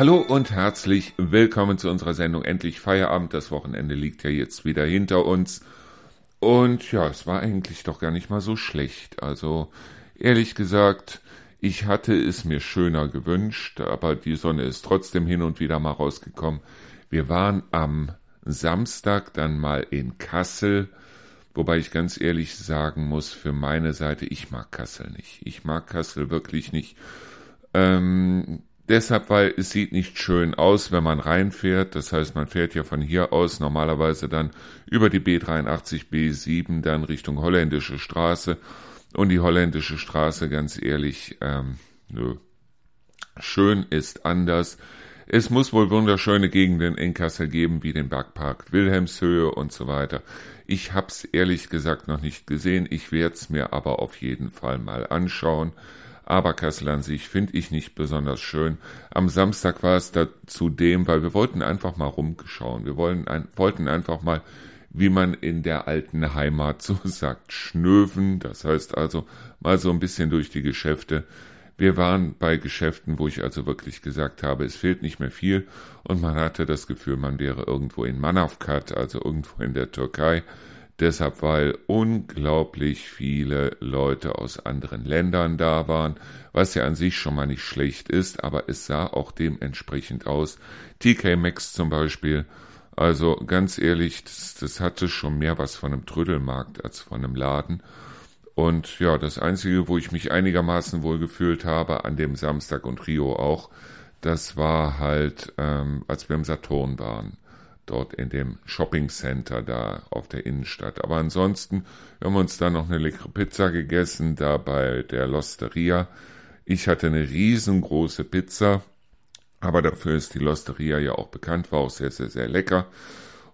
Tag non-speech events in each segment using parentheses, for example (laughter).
Hallo und herzlich willkommen zu unserer Sendung Endlich Feierabend. Das Wochenende liegt ja jetzt wieder hinter uns. Und ja, es war eigentlich doch gar nicht mal so schlecht. Also ehrlich gesagt, ich hatte es mir schöner gewünscht, aber die Sonne ist trotzdem hin und wieder mal rausgekommen. Wir waren am Samstag dann mal in Kassel, wobei ich ganz ehrlich sagen muss, für meine Seite, ich mag Kassel nicht. Ich mag Kassel wirklich nicht. Ähm, Deshalb, weil es sieht nicht schön aus, wenn man reinfährt. Das heißt, man fährt ja von hier aus normalerweise dann über die B83, B7 dann Richtung Holländische Straße. Und die Holländische Straße, ganz ehrlich, ähm, nö. Schön ist anders. Es muss wohl wunderschöne Gegenden in Kassel geben, wie den Bergpark Wilhelmshöhe und so weiter. Ich hab's ehrlich gesagt noch nicht gesehen. Ich werde es mir aber auf jeden Fall mal anschauen aber Kassel an sich finde ich nicht besonders schön. Am Samstag war es da zudem, weil wir wollten einfach mal rumschauen. Wir wollen ein, wollten einfach mal, wie man in der alten Heimat so (laughs) sagt, schnöven. Das heißt also mal so ein bisschen durch die Geschäfte. Wir waren bei Geschäften, wo ich also wirklich gesagt habe, es fehlt nicht mehr viel und man hatte das Gefühl, man wäre irgendwo in Manavgat, also irgendwo in der Türkei. Deshalb, weil unglaublich viele Leute aus anderen Ländern da waren, was ja an sich schon mal nicht schlecht ist, aber es sah auch dementsprechend aus. TK Maxx zum Beispiel, also ganz ehrlich, das, das hatte schon mehr was von einem Trödelmarkt als von einem Laden. Und ja, das Einzige, wo ich mich einigermaßen wohl gefühlt habe, an dem Samstag und Rio auch, das war halt, ähm, als wir im Saturn waren dort in dem Shopping Center da auf der Innenstadt. Aber ansonsten haben wir uns da noch eine leckere Pizza gegessen, da bei der Losteria. Ich hatte eine riesengroße Pizza, aber dafür ist die Losteria ja auch bekannt, war auch sehr, sehr, sehr lecker.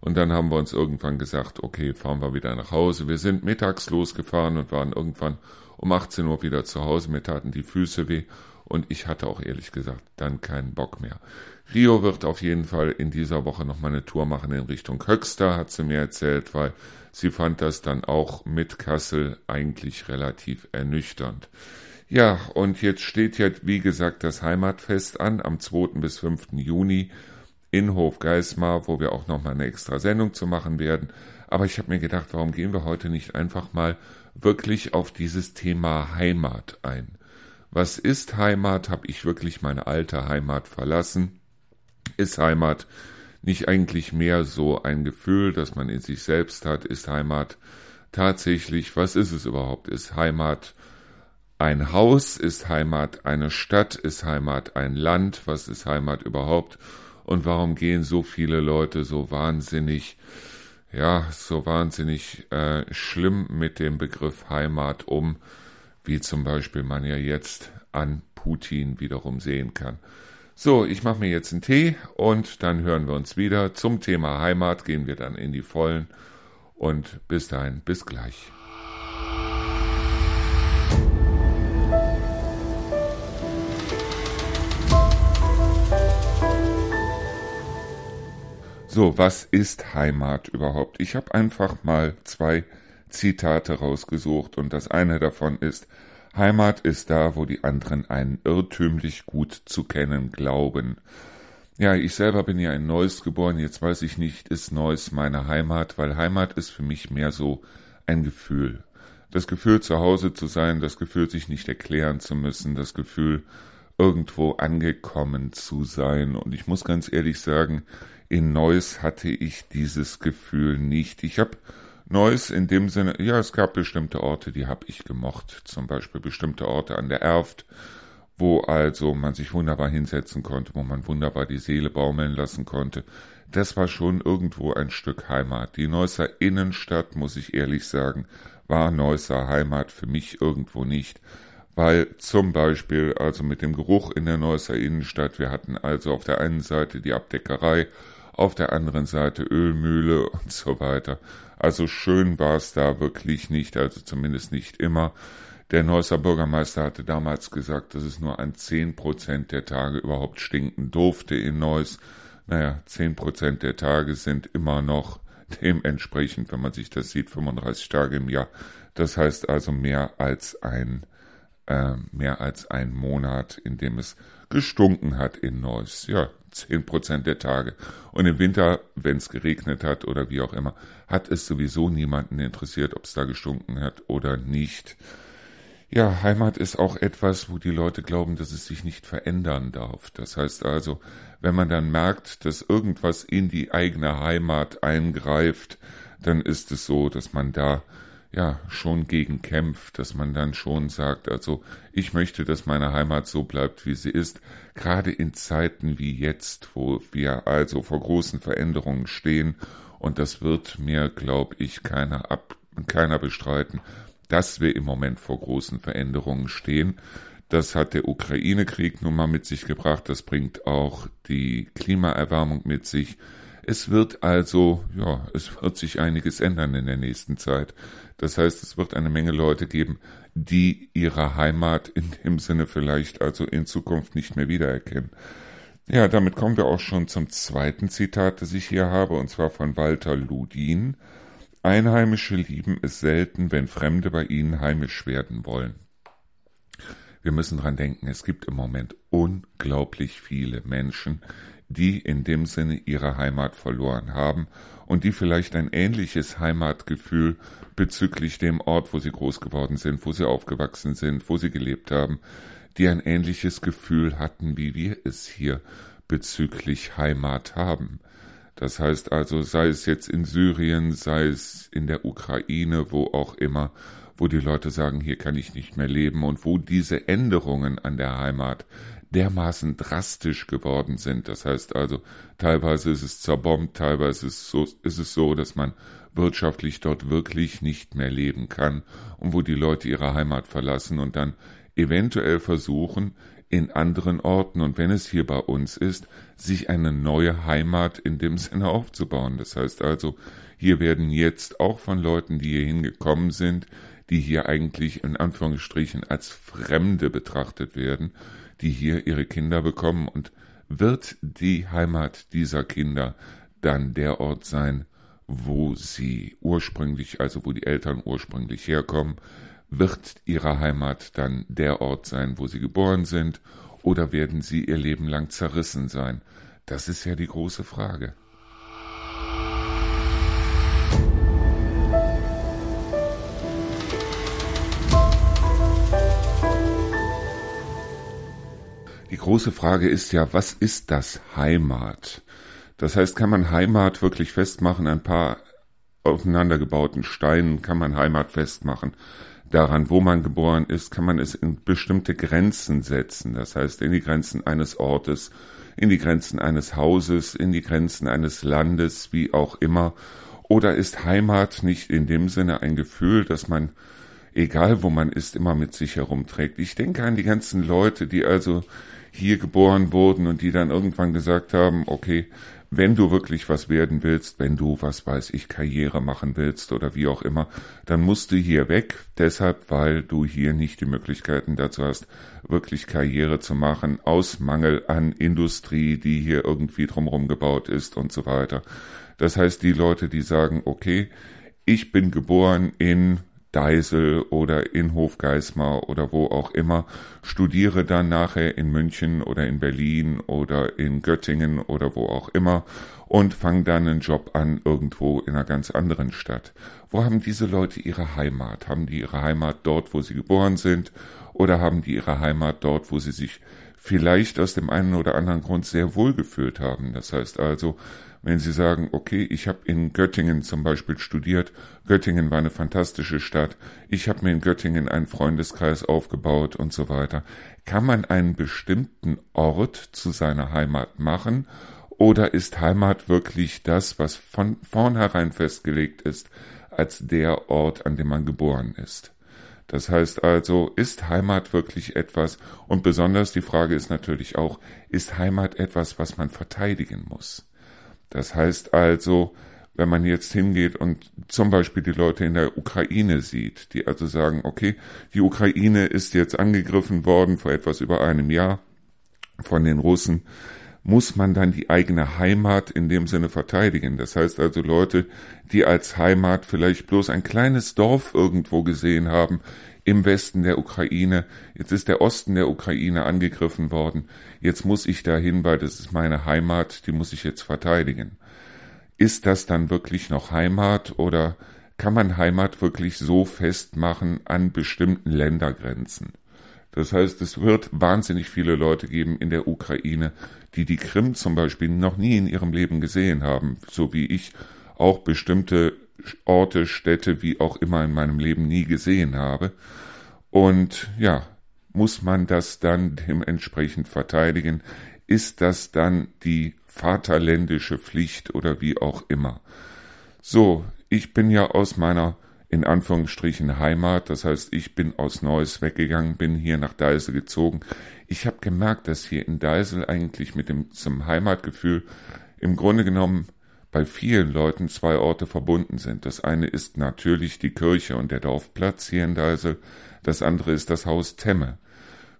Und dann haben wir uns irgendwann gesagt, okay, fahren wir wieder nach Hause. Wir sind mittags losgefahren und waren irgendwann um 18 Uhr wieder zu Hause. Mir taten die Füße weh und ich hatte auch ehrlich gesagt dann keinen Bock mehr. Rio wird auf jeden Fall in dieser Woche noch mal eine Tour machen in Richtung Höxter, hat sie mir erzählt, weil sie fand das dann auch mit Kassel eigentlich relativ ernüchternd. Ja, und jetzt steht ja, wie gesagt, das Heimatfest an am 2. bis 5. Juni in Hofgeismar, wo wir auch noch mal eine extra Sendung zu machen werden. Aber ich habe mir gedacht, warum gehen wir heute nicht einfach mal wirklich auf dieses Thema Heimat ein? Was ist Heimat? Habe ich wirklich meine alte Heimat verlassen? Ist Heimat nicht eigentlich mehr so ein Gefühl, das man in sich selbst hat? Ist Heimat tatsächlich, was ist es überhaupt? Ist Heimat ein Haus? Ist Heimat eine Stadt? Ist Heimat ein Land? Was ist Heimat überhaupt? Und warum gehen so viele Leute so wahnsinnig, ja, so wahnsinnig äh, schlimm mit dem Begriff Heimat um, wie zum Beispiel man ja jetzt an Putin wiederum sehen kann. So, ich mache mir jetzt einen Tee und dann hören wir uns wieder. Zum Thema Heimat gehen wir dann in die Vollen und bis dahin, bis gleich. So, was ist Heimat überhaupt? Ich habe einfach mal zwei Zitate rausgesucht und das eine davon ist, Heimat ist da, wo die anderen einen irrtümlich gut zu kennen glauben. Ja, ich selber bin ja in Neuss geboren, jetzt weiß ich nicht, ist Neuss meine Heimat, weil Heimat ist für mich mehr so ein Gefühl. Das Gefühl, zu Hause zu sein, das Gefühl, sich nicht erklären zu müssen, das Gefühl, irgendwo angekommen zu sein. Und ich muss ganz ehrlich sagen, in Neuss hatte ich dieses Gefühl nicht. Ich habe Neues in dem Sinne, ja, es gab bestimmte Orte, die habe ich gemocht. Zum Beispiel bestimmte Orte an der Erft, wo also man sich wunderbar hinsetzen konnte, wo man wunderbar die Seele baumeln lassen konnte. Das war schon irgendwo ein Stück Heimat. Die Neusser Innenstadt, muss ich ehrlich sagen, war Neusser Heimat für mich irgendwo nicht. Weil zum Beispiel, also mit dem Geruch in der Neusser Innenstadt, wir hatten also auf der einen Seite die Abdeckerei, auf der anderen Seite Ölmühle und so weiter. Also schön war es da wirklich nicht, also zumindest nicht immer. Der Neusser Bürgermeister hatte damals gesagt, dass es nur an zehn Prozent der Tage überhaupt stinken durfte in Neuss. Naja, zehn Prozent der Tage sind immer noch dementsprechend, wenn man sich das sieht, 35 Tage im Jahr. Das heißt also mehr als ein äh, mehr als ein Monat, in dem es gestunken hat in Neuss. Ja, zehn Prozent der Tage. Und im Winter, wenn es geregnet hat oder wie auch immer, hat es sowieso niemanden interessiert, ob es da gestunken hat oder nicht. Ja, Heimat ist auch etwas, wo die Leute glauben, dass es sich nicht verändern darf. Das heißt also, wenn man dann merkt, dass irgendwas in die eigene Heimat eingreift, dann ist es so, dass man da ja schon gegen kämpft, dass man dann schon sagt, also ich möchte, dass meine Heimat so bleibt, wie sie ist, gerade in Zeiten wie jetzt, wo wir also vor großen Veränderungen stehen, und das wird mir, glaube ich, keiner ab, keiner bestreiten, dass wir im Moment vor großen Veränderungen stehen. Das hat der Ukraine-Krieg nun mal mit sich gebracht. Das bringt auch die Klimaerwärmung mit sich. Es wird also, ja, es wird sich einiges ändern in der nächsten Zeit. Das heißt, es wird eine Menge Leute geben, die ihre Heimat in dem Sinne vielleicht also in Zukunft nicht mehr wiedererkennen. Ja, damit kommen wir auch schon zum zweiten Zitat, das ich hier habe, und zwar von Walter Ludin. Einheimische lieben es selten, wenn Fremde bei ihnen heimisch werden wollen. Wir müssen dran denken, es gibt im Moment unglaublich viele Menschen, die in dem Sinne ihre Heimat verloren haben und die vielleicht ein ähnliches Heimatgefühl bezüglich dem Ort, wo sie groß geworden sind, wo sie aufgewachsen sind, wo sie gelebt haben, die ein ähnliches Gefühl hatten, wie wir es hier bezüglich Heimat haben. Das heißt also, sei es jetzt in Syrien, sei es in der Ukraine, wo auch immer, wo die Leute sagen, hier kann ich nicht mehr leben und wo diese Änderungen an der Heimat dermaßen drastisch geworden sind. Das heißt also, teilweise ist es zerbombt, teilweise ist es so, ist es so dass man wirtschaftlich dort wirklich nicht mehr leben kann und wo die Leute ihre Heimat verlassen und dann eventuell versuchen, in anderen Orten und wenn es hier bei uns ist, sich eine neue Heimat in dem (laughs) Sinne aufzubauen. Das heißt also, hier werden jetzt auch von Leuten, die hier hingekommen sind, die hier eigentlich in Anführungsstrichen als Fremde betrachtet werden, die hier ihre Kinder bekommen und wird die Heimat dieser Kinder dann der Ort sein, wo sie ursprünglich, also wo die Eltern ursprünglich herkommen, wird ihre Heimat dann der Ort sein, wo sie geboren sind, oder werden sie ihr Leben lang zerrissen sein? Das ist ja die große Frage. Die große Frage ist ja, was ist das Heimat? Das heißt, kann man Heimat wirklich festmachen? Ein paar aufeinandergebauten Steinen kann man Heimat festmachen daran, wo man geboren ist, kann man es in bestimmte Grenzen setzen. Das heißt, in die Grenzen eines Ortes, in die Grenzen eines Hauses, in die Grenzen eines Landes, wie auch immer. Oder ist Heimat nicht in dem Sinne ein Gefühl, dass man, egal wo man ist, immer mit sich herumträgt? Ich denke an die ganzen Leute, die also hier geboren wurden und die dann irgendwann gesagt haben, okay, wenn du wirklich was werden willst, wenn du, was weiß ich, Karriere machen willst oder wie auch immer, dann musst du hier weg, deshalb, weil du hier nicht die Möglichkeiten dazu hast, wirklich Karriere zu machen, aus Mangel an Industrie, die hier irgendwie drumherum gebaut ist und so weiter. Das heißt, die Leute, die sagen, okay, ich bin geboren in Deisel oder in Hofgeismar oder wo auch immer, studiere dann nachher in München oder in Berlin oder in Göttingen oder wo auch immer und fange dann einen Job an irgendwo in einer ganz anderen Stadt. Wo haben diese Leute ihre Heimat? Haben die ihre Heimat dort, wo sie geboren sind oder haben die ihre Heimat dort, wo sie sich vielleicht aus dem einen oder anderen Grund sehr wohl gefühlt haben? Das heißt also, wenn Sie sagen, okay, ich habe in Göttingen zum Beispiel studiert, Göttingen war eine fantastische Stadt, ich habe mir in Göttingen einen Freundeskreis aufgebaut und so weiter, kann man einen bestimmten Ort zu seiner Heimat machen oder ist Heimat wirklich das, was von vornherein festgelegt ist als der Ort, an dem man geboren ist? Das heißt also, ist Heimat wirklich etwas, und besonders die Frage ist natürlich auch, ist Heimat etwas, was man verteidigen muss? Das heißt also, wenn man jetzt hingeht und zum Beispiel die Leute in der Ukraine sieht, die also sagen, okay, die Ukraine ist jetzt angegriffen worden vor etwas über einem Jahr von den Russen. Muss man dann die eigene Heimat in dem Sinne verteidigen. Das heißt also Leute, die als Heimat vielleicht bloß ein kleines Dorf irgendwo gesehen haben, im Westen der Ukraine. Jetzt ist der Osten der Ukraine angegriffen worden. Jetzt muss ich dahin, weil das ist meine Heimat, die muss ich jetzt verteidigen. Ist das dann wirklich noch Heimat oder kann man Heimat wirklich so festmachen an bestimmten Ländergrenzen? Das heißt, es wird wahnsinnig viele Leute geben in der Ukraine, die die Krim zum Beispiel noch nie in ihrem Leben gesehen haben, so wie ich auch bestimmte Orte, Städte, wie auch immer in meinem Leben nie gesehen habe. Und ja, muss man das dann dementsprechend verteidigen? Ist das dann die vaterländische Pflicht oder wie auch immer? So, ich bin ja aus meiner in Anführungsstrichen Heimat, das heißt, ich bin aus Neuss weggegangen, bin hier nach Deisel gezogen. Ich habe gemerkt, dass hier in Deisel eigentlich mit dem zum Heimatgefühl im Grunde genommen bei vielen Leuten zwei Orte verbunden sind. Das eine ist natürlich die Kirche und der Dorfplatz hier in Deisel, das andere ist das Haus Temme.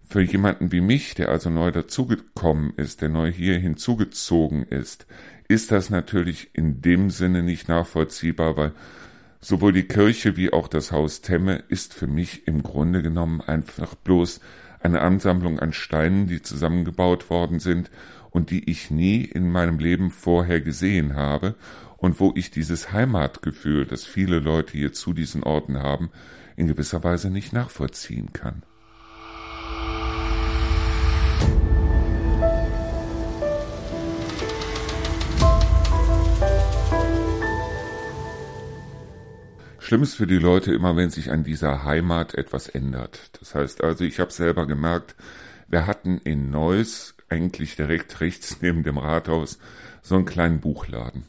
Für jemanden wie mich, der also neu dazugekommen ist, der neu hier hinzugezogen ist, ist das natürlich in dem Sinne nicht nachvollziehbar, weil sowohl die Kirche wie auch das Haus Temme ist für mich im Grunde genommen einfach bloß eine Ansammlung an Steinen, die zusammengebaut worden sind und die ich nie in meinem Leben vorher gesehen habe und wo ich dieses Heimatgefühl, das viele Leute hier zu diesen Orten haben, in gewisser Weise nicht nachvollziehen kann. Schlimm ist für die Leute immer, wenn sich an dieser Heimat etwas ändert. Das heißt also, ich habe selber gemerkt, wir hatten in Neuss eigentlich direkt rechts (laughs) neben dem Rathaus so einen kleinen Buchladen.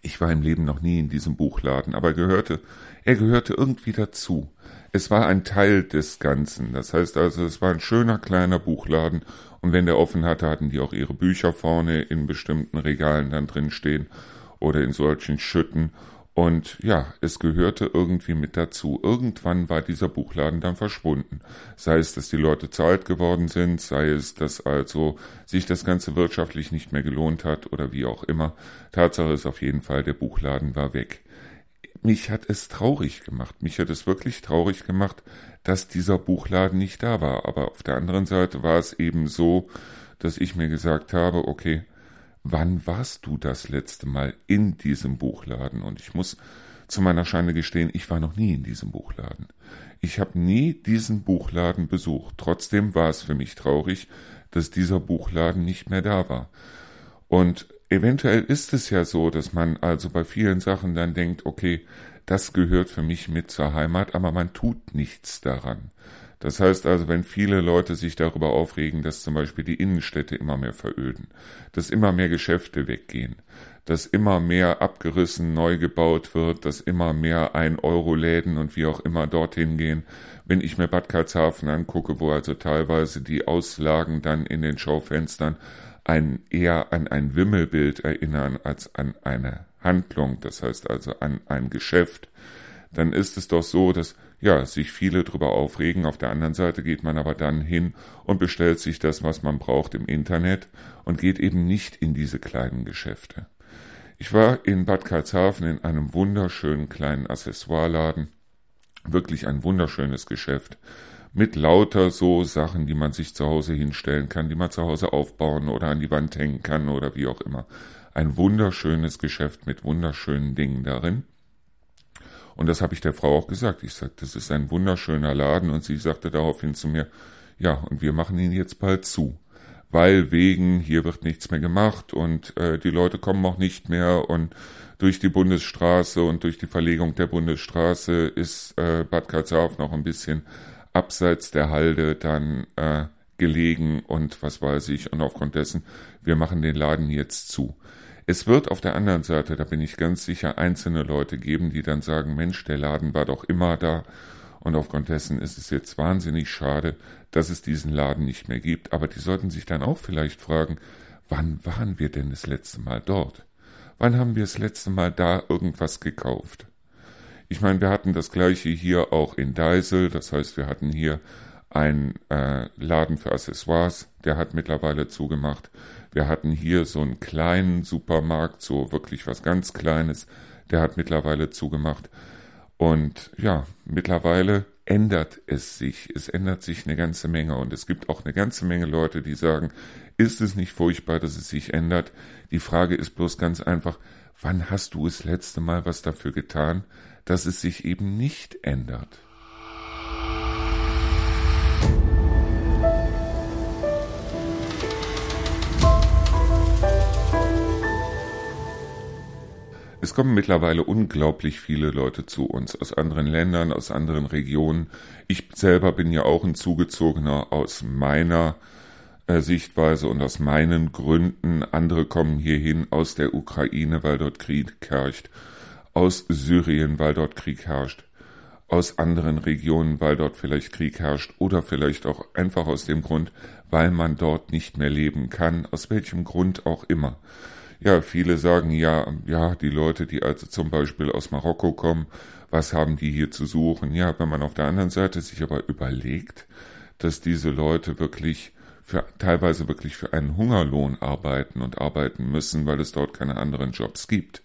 Ich war im Leben noch nie in diesem Buchladen, aber er gehörte, er gehörte irgendwie dazu. Es war ein Teil des Ganzen. Das heißt also, es war ein schöner kleiner Buchladen und wenn der offen hatte, hatten die auch ihre Bücher vorne in bestimmten Regalen dann drin stehen oder in solchen Schütten und ja, es gehörte irgendwie mit dazu. Irgendwann war dieser Buchladen dann verschwunden. Sei es, dass die Leute zu alt geworden sind, sei es, dass also sich das Ganze wirtschaftlich nicht mehr gelohnt hat oder wie auch immer. Tatsache ist auf jeden Fall, der Buchladen war weg. Mich hat es traurig gemacht. Mich hat es wirklich traurig gemacht, dass dieser Buchladen nicht da war. Aber auf der anderen Seite war es eben so, dass ich mir gesagt habe, okay, wann warst du das letzte Mal in diesem Buchladen? Und ich muss zu meiner Scheine gestehen, ich war noch nie in diesem Buchladen. Ich habe nie diesen Buchladen besucht. Trotzdem war es für mich traurig, dass dieser Buchladen nicht mehr da war. Und eventuell ist es ja so, dass man also bei vielen Sachen dann denkt, okay, das gehört für mich mit zur Heimat, aber man tut nichts daran. Das heißt also, wenn viele Leute sich darüber aufregen, dass zum Beispiel die Innenstädte immer mehr veröden, dass immer mehr Geschäfte weggehen, dass immer mehr abgerissen neu gebaut wird, dass immer mehr Ein-Euro-Läden und wie auch immer dorthin gehen. Wenn ich mir Bad Karlshafen angucke, wo also teilweise die Auslagen dann in den Schaufenstern ein, eher an ein Wimmelbild erinnern als an eine Handlung, das heißt also an ein Geschäft, dann ist es doch so, dass ja, sich viele drüber aufregen. Auf der anderen Seite geht man aber dann hin und bestellt sich das, was man braucht im Internet und geht eben nicht in diese kleinen Geschäfte. Ich war in Bad Karlshafen in einem wunderschönen kleinen Accessoireladen. Wirklich ein wunderschönes Geschäft. Mit lauter so Sachen, die man sich zu Hause hinstellen kann, die man zu Hause aufbauen oder an die Wand hängen kann oder wie auch immer. Ein wunderschönes Geschäft mit wunderschönen Dingen darin. Und das habe ich der Frau auch gesagt. Ich sagte, das ist ein wunderschöner Laden. Und sie sagte daraufhin zu mir, ja, und wir machen ihn jetzt bald zu. Weil wegen, hier wird nichts mehr gemacht und äh, die Leute kommen auch nicht mehr und durch die Bundesstraße und durch die Verlegung der Bundesstraße ist äh, Bad Karlshafen noch ein bisschen abseits der Halde dann äh, gelegen und was weiß ich. Und aufgrund dessen, wir machen den Laden jetzt zu. Es wird auf der anderen Seite, da bin ich ganz sicher, einzelne Leute geben, die dann sagen, Mensch, der Laden war doch immer da und aufgrund dessen ist es jetzt wahnsinnig schade, dass es diesen Laden nicht mehr gibt. Aber die sollten sich dann auch vielleicht fragen, wann waren wir denn das letzte Mal dort? Wann haben wir das letzte Mal da irgendwas gekauft? Ich meine, wir hatten das gleiche hier auch in Deisel, das heißt, wir hatten hier ein äh, Laden für Accessoires, der hat mittlerweile zugemacht. Wir hatten hier so einen kleinen Supermarkt, so wirklich was ganz Kleines, der hat mittlerweile zugemacht. Und ja, mittlerweile ändert es sich. Es ändert sich eine ganze Menge. Und es gibt auch eine ganze Menge Leute, die sagen, ist es nicht furchtbar, dass es sich ändert? Die Frage ist bloß ganz einfach, wann hast du das letzte Mal was dafür getan, dass es sich eben nicht ändert? Es kommen mittlerweile unglaublich viele Leute zu uns aus anderen Ländern, aus anderen Regionen. Ich selber bin ja auch ein Zugezogener aus meiner äh, Sichtweise und aus meinen Gründen. Andere kommen hierhin aus der Ukraine, weil dort Krieg herrscht, aus Syrien, weil dort Krieg herrscht, aus anderen Regionen, weil dort vielleicht Krieg herrscht oder vielleicht auch einfach aus dem Grund, weil man dort nicht mehr leben kann, aus welchem Grund auch immer. Ja, viele sagen ja, ja, die Leute, die also zum Beispiel aus Marokko kommen, was haben die hier zu suchen? Ja, wenn man auf der anderen Seite sich aber überlegt, dass diese Leute wirklich für, teilweise wirklich für einen Hungerlohn arbeiten und arbeiten müssen, weil es dort keine anderen Jobs gibt.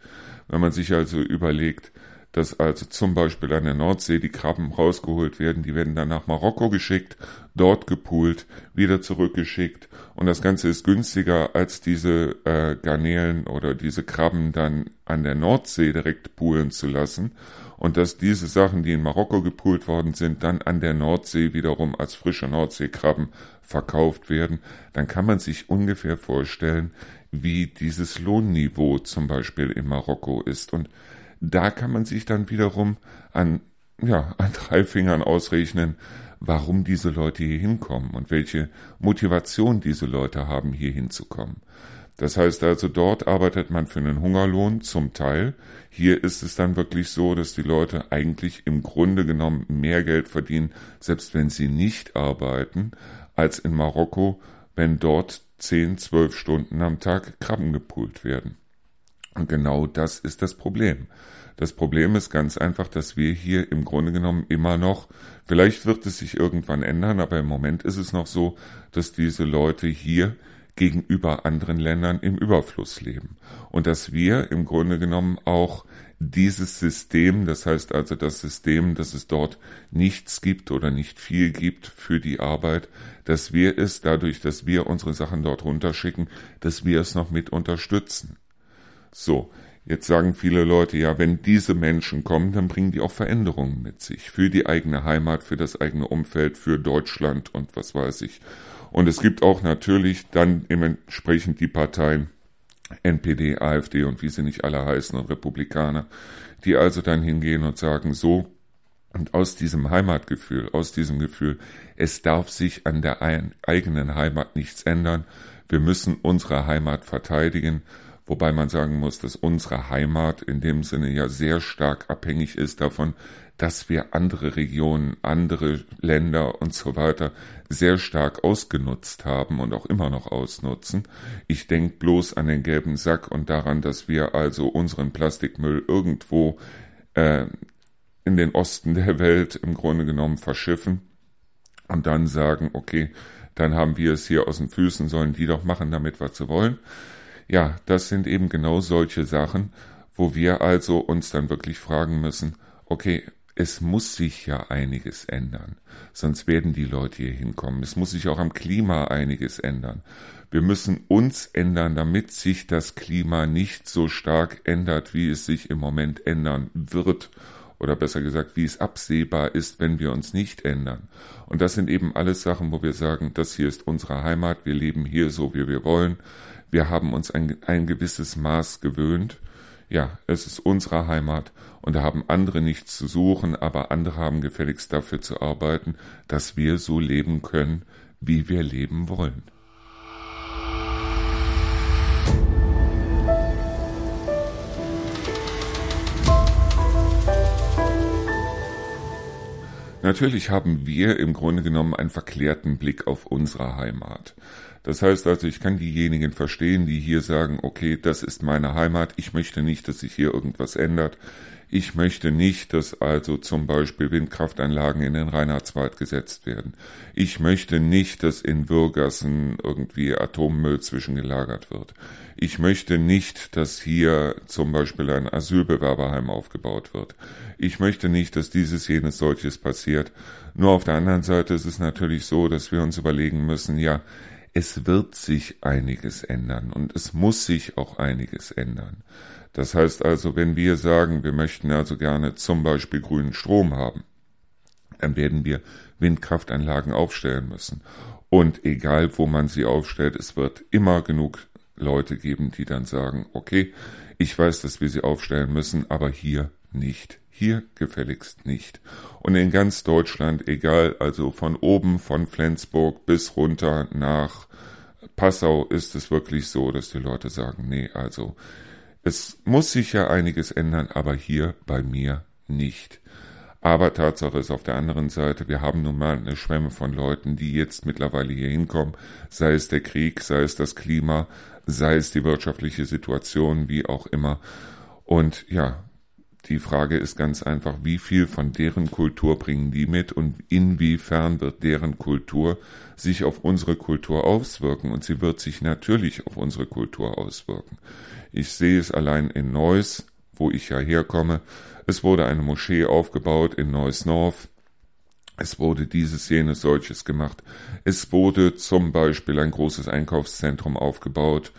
Wenn man sich also überlegt, dass also zum Beispiel an der Nordsee die Krabben rausgeholt werden, die werden dann nach Marokko geschickt, dort gepoolt, wieder zurückgeschickt und das Ganze ist günstiger als diese äh, Garnelen oder diese Krabben dann an der Nordsee direkt poolen zu lassen. Und dass diese Sachen, die in Marokko gepoolt worden sind, dann an der Nordsee wiederum als frische Nordseekrabben verkauft werden, dann kann man sich ungefähr vorstellen, wie dieses Lohnniveau zum Beispiel in Marokko ist. Und da kann man sich dann wiederum an, ja, an drei Fingern ausrechnen, warum diese Leute hier hinkommen und welche Motivation diese Leute haben, hier hinzukommen. Das heißt also, dort arbeitet man für einen Hungerlohn zum Teil. Hier ist es dann wirklich so, dass die Leute eigentlich im Grunde genommen mehr Geld verdienen, selbst wenn sie nicht arbeiten, als in Marokko, wenn dort zehn, zwölf Stunden am Tag Krabben gepult werden. Und genau das ist das Problem. Das Problem ist ganz einfach, dass wir hier im Grunde genommen immer noch, vielleicht wird es sich irgendwann ändern, aber im Moment ist es noch so, dass diese Leute hier gegenüber anderen Ländern im Überfluss leben. Und dass wir im Grunde genommen auch dieses System, das heißt also das System, dass es dort nichts gibt oder nicht viel gibt für die Arbeit, dass wir es dadurch, dass wir unsere Sachen dort runterschicken, dass wir es noch mit unterstützen. So, jetzt sagen viele Leute, ja, wenn diese Menschen kommen, dann bringen die auch Veränderungen mit sich für die eigene Heimat, für das eigene Umfeld, für Deutschland und was weiß ich. Und es gibt auch natürlich dann entsprechend die Parteien, NPD, AfD und wie sie nicht alle heißen und Republikaner, die also dann hingehen und sagen, so, und aus diesem Heimatgefühl, aus diesem Gefühl, es darf sich an der eigenen Heimat nichts ändern, wir müssen unsere Heimat verteidigen wobei man sagen muss, dass unsere Heimat in dem Sinne ja sehr stark abhängig ist davon, dass wir andere Regionen, andere Länder und so weiter sehr stark ausgenutzt haben und auch immer noch ausnutzen. Ich denke bloß an den gelben Sack und daran, dass wir also unseren Plastikmüll irgendwo äh, in den Osten der Welt im Grunde genommen verschiffen und dann sagen, okay, dann haben wir es hier aus den Füßen, sollen die doch machen damit, was sie wollen. Ja, das sind eben genau solche Sachen, wo wir also uns dann wirklich fragen müssen, okay, es muss sich ja einiges ändern, sonst werden die Leute hier hinkommen. Es muss sich auch am Klima einiges ändern. Wir müssen uns ändern, damit sich das Klima nicht so stark ändert, wie es sich im Moment ändern wird oder besser gesagt, wie es absehbar ist, wenn wir uns nicht ändern. Und das sind eben alles Sachen, wo wir sagen, das hier ist unsere Heimat, wir leben hier so, wie wir wollen. Wir haben uns ein, ein gewisses Maß gewöhnt. Ja, es ist unsere Heimat und da haben andere nichts zu suchen, aber andere haben gefälligst dafür zu arbeiten, dass wir so leben können, wie wir leben wollen. Natürlich haben wir im Grunde genommen einen verklärten Blick auf unsere Heimat. Das heißt also, ich kann diejenigen verstehen, die hier sagen, okay, das ist meine Heimat, ich möchte nicht, dass sich hier irgendwas ändert. Ich möchte nicht, dass also zum Beispiel Windkraftanlagen in den Reinhardswald gesetzt werden. Ich möchte nicht, dass in Würgassen irgendwie Atommüll zwischengelagert wird. Ich möchte nicht, dass hier zum Beispiel ein Asylbewerberheim aufgebaut wird. Ich möchte nicht, dass dieses, jenes, solches passiert. Nur auf der anderen Seite ist es natürlich so, dass wir uns überlegen müssen, ja, es wird sich einiges ändern und es muss sich auch einiges ändern. Das heißt also, wenn wir sagen, wir möchten also gerne zum Beispiel grünen Strom haben, dann werden wir Windkraftanlagen aufstellen müssen. Und egal, wo man sie aufstellt, es wird immer genug Leute geben, die dann sagen, okay, ich weiß, dass wir sie aufstellen müssen, aber hier nicht. Hier gefälligst nicht. Und in ganz Deutschland, egal, also von oben, von Flensburg bis runter nach Passau ist es wirklich so, dass die Leute sagen, nee, also es muss sich ja einiges ändern, aber hier bei mir nicht. Aber Tatsache ist auf der anderen Seite, wir haben nun mal eine Schwemme von Leuten, die jetzt mittlerweile hier hinkommen, sei es der Krieg, sei es das Klima, sei es die wirtschaftliche Situation, wie auch immer. Und ja, die Frage ist ganz einfach, wie viel von deren Kultur bringen die mit und inwiefern wird deren Kultur sich auf unsere Kultur auswirken und sie wird sich natürlich auf unsere Kultur auswirken. Ich sehe es allein in Neuss, wo ich ja herkomme. Es wurde eine Moschee aufgebaut in Neuss North. Es wurde dieses, jenes, solches gemacht. Es wurde zum Beispiel ein großes Einkaufszentrum aufgebaut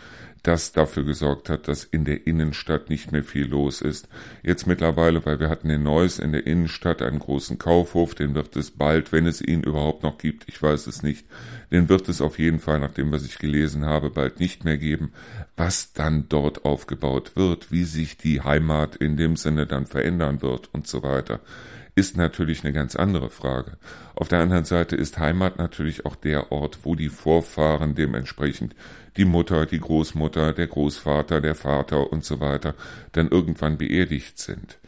das dafür gesorgt hat, dass in der Innenstadt nicht mehr viel los ist. Jetzt mittlerweile, weil wir hatten in Neuss in der Innenstadt einen großen Kaufhof, den wird es bald, wenn es ihn überhaupt noch gibt, ich weiß es nicht, den wird es auf jeden Fall, nach dem, was ich gelesen habe, bald nicht mehr geben. Was dann dort aufgebaut wird, wie sich die Heimat in dem Sinne dann verändern wird und so weiter ist natürlich eine ganz andere Frage. Auf der anderen Seite ist Heimat natürlich auch der Ort, wo die Vorfahren dementsprechend die Mutter, die Großmutter, der Großvater, der Vater und so weiter dann irgendwann beerdigt sind.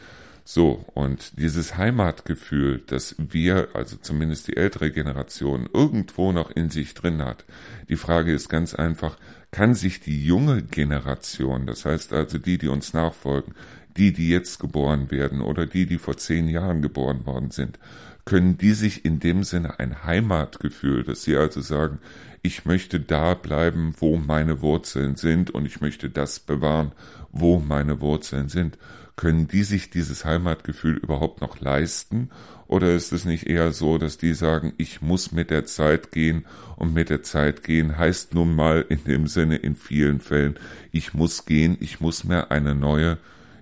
So, und dieses Heimatgefühl, das wir, also zumindest die ältere Generation, irgendwo noch in sich drin hat. Die Frage ist ganz einfach, kann sich die junge Generation, das heißt also die, die uns nachfolgen, die, die jetzt geboren werden oder die, die vor zehn Jahren geboren worden sind, können die sich in dem Sinne ein Heimatgefühl, dass sie also sagen, ich möchte da bleiben, wo meine Wurzeln sind und ich möchte das bewahren, wo meine Wurzeln sind. Können die sich dieses Heimatgefühl überhaupt noch leisten? Oder ist es nicht eher so, dass die sagen, ich muss mit der Zeit gehen und mit der Zeit gehen heißt nun mal in dem Sinne in vielen Fällen, ich muss gehen, ich muss mir eine neue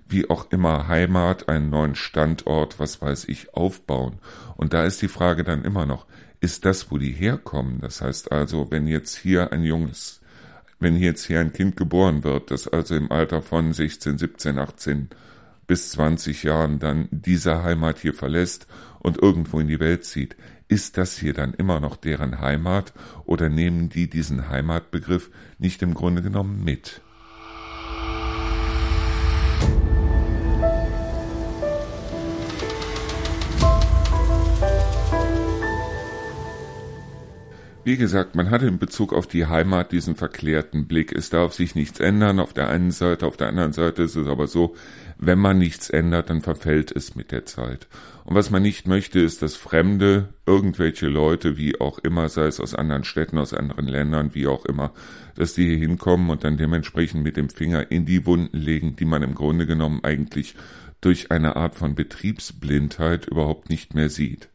wie auch immer Heimat, einen neuen Standort, was weiß ich, aufbauen. Und da ist die Frage dann immer noch, ist das, wo die herkommen? Das heißt also, wenn jetzt hier ein junges, wenn jetzt hier ein Kind geboren wird, das also im Alter von 16, 17, 18 bis 20 Jahren dann diese Heimat hier verlässt und irgendwo in die Welt zieht, ist das hier dann immer noch deren Heimat oder nehmen die diesen Heimatbegriff nicht im Grunde genommen mit? Wie gesagt, man hat in Bezug auf die Heimat diesen verklärten Blick. Es darf sich nichts ändern auf der einen Seite, auf der anderen Seite ist es aber so, wenn man nichts ändert, dann verfällt es mit der Zeit. Und was man nicht möchte, ist, dass Fremde, irgendwelche Leute, wie auch immer, sei es aus anderen Städten, aus anderen Ländern, wie auch immer, dass die hier hinkommen und dann dementsprechend mit dem Finger in die Wunden legen, die man im Grunde genommen eigentlich durch eine Art von Betriebsblindheit überhaupt nicht mehr sieht.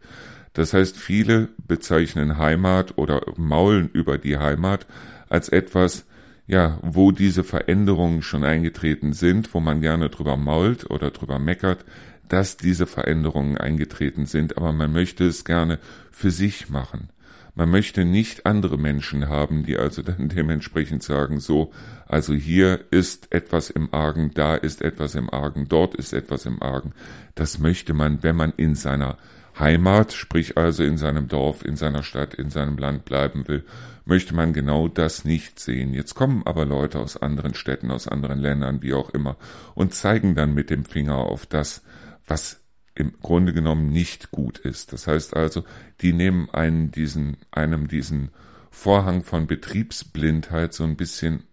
Das heißt, viele bezeichnen Heimat oder maulen über die Heimat als etwas, ja, wo diese Veränderungen schon eingetreten sind, wo man gerne drüber mault oder drüber meckert, dass diese Veränderungen eingetreten sind, aber man möchte es gerne für sich machen. Man möchte nicht andere Menschen haben, die also dann (laughs) dementsprechend sagen, so, also hier ist etwas im Argen, da ist etwas im Argen, dort ist etwas im Argen. Das möchte man, wenn man in seiner Heimat, sprich also in seinem Dorf, in seiner Stadt, in seinem Land bleiben will, möchte man genau das nicht sehen. Jetzt kommen aber Leute aus anderen Städten, aus anderen Ländern, wie auch immer, und zeigen dann mit dem Finger auf das, was im Grunde genommen nicht gut ist. Das heißt also, die nehmen einen diesen, einem diesen Vorhang von Betriebsblindheit so ein bisschen,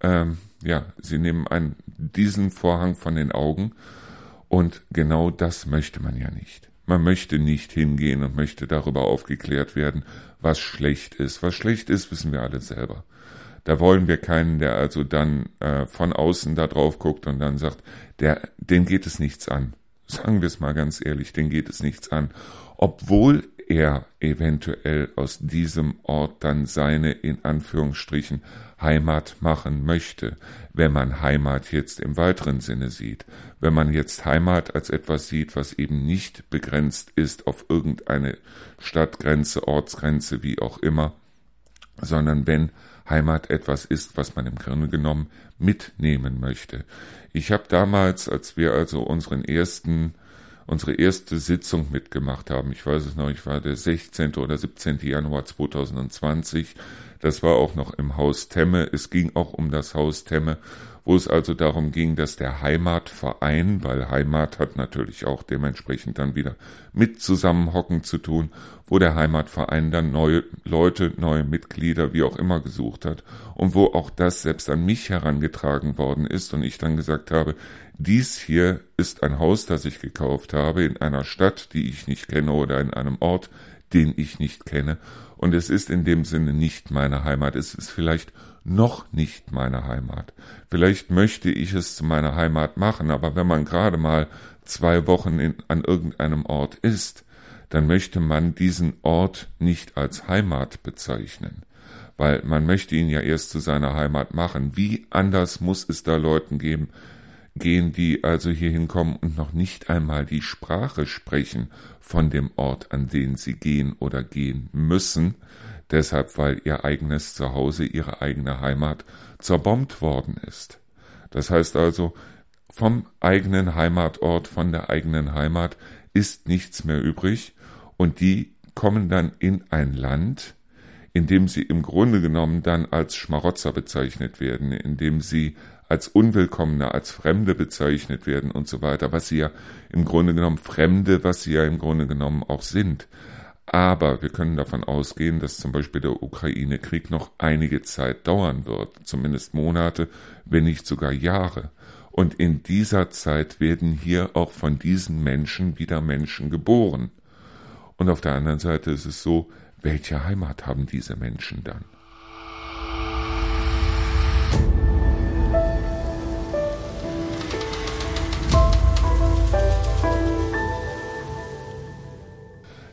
ähm, ja, sie nehmen einen, diesen Vorhang von den Augen Und genau das möchte man ja nicht. Man möchte nicht hingehen und möchte darüber aufgeklärt werden, was schlecht ist. Was schlecht ist, wissen wir alle selber. Da wollen wir keinen, der also dann äh, von außen da drauf guckt und dann sagt, der, den geht es nichts an. Sagen wir es mal ganz ehrlich, den geht es nichts an. Obwohl er eventuell aus diesem Ort dann seine in Anführungsstrichen Heimat machen möchte, wenn man Heimat jetzt im weiteren Sinne sieht, wenn man jetzt Heimat als etwas sieht, was eben nicht begrenzt ist auf irgendeine Stadtgrenze, Ortsgrenze, wie auch immer, sondern wenn Heimat etwas ist, was man im Grunde genommen mitnehmen möchte. Ich habe damals, als wir also unseren ersten unsere erste Sitzung mitgemacht haben. Ich weiß es noch, ich war der 16. oder 17. Januar 2020. Das war auch noch im Haus Temme. Es ging auch um das Haus Temme wo es also darum ging, dass der Heimatverein, weil Heimat hat natürlich auch dementsprechend dann wieder mit Zusammenhocken zu tun, wo der Heimatverein dann neue Leute, neue Mitglieder, wie auch immer gesucht hat und wo auch das selbst an mich herangetragen worden ist und ich dann gesagt habe, dies hier ist ein Haus, das ich gekauft habe in einer Stadt, die ich nicht kenne oder in einem Ort, den ich nicht kenne und es ist in dem Sinne nicht meine Heimat, es ist vielleicht noch nicht meine Heimat. Vielleicht möchte ich es zu meiner Heimat machen, aber wenn man gerade mal zwei Wochen in, an irgendeinem Ort ist, dann möchte man diesen Ort nicht als Heimat bezeichnen, weil man möchte ihn ja erst zu seiner Heimat machen. Wie anders muss es da Leuten geben, gehen, die also hier hinkommen und noch nicht einmal die Sprache sprechen von dem Ort, an den sie gehen oder gehen müssen, deshalb weil ihr eigenes Zuhause, ihre eigene Heimat zerbombt worden ist. Das heißt also, vom eigenen Heimatort, von der eigenen Heimat ist nichts mehr übrig und die kommen dann in ein Land, in dem sie im Grunde genommen dann als Schmarotzer bezeichnet werden, in dem sie als Unwillkommene, als Fremde bezeichnet werden und so weiter, was sie ja im Grunde genommen Fremde, was sie ja im Grunde genommen auch sind. Aber wir können davon ausgehen, dass zum Beispiel der Ukraine-Krieg noch einige Zeit dauern wird, zumindest Monate, wenn nicht sogar Jahre. Und in dieser Zeit werden hier auch von diesen Menschen wieder Menschen geboren. Und auf der anderen Seite ist es so, welche Heimat haben diese Menschen dann?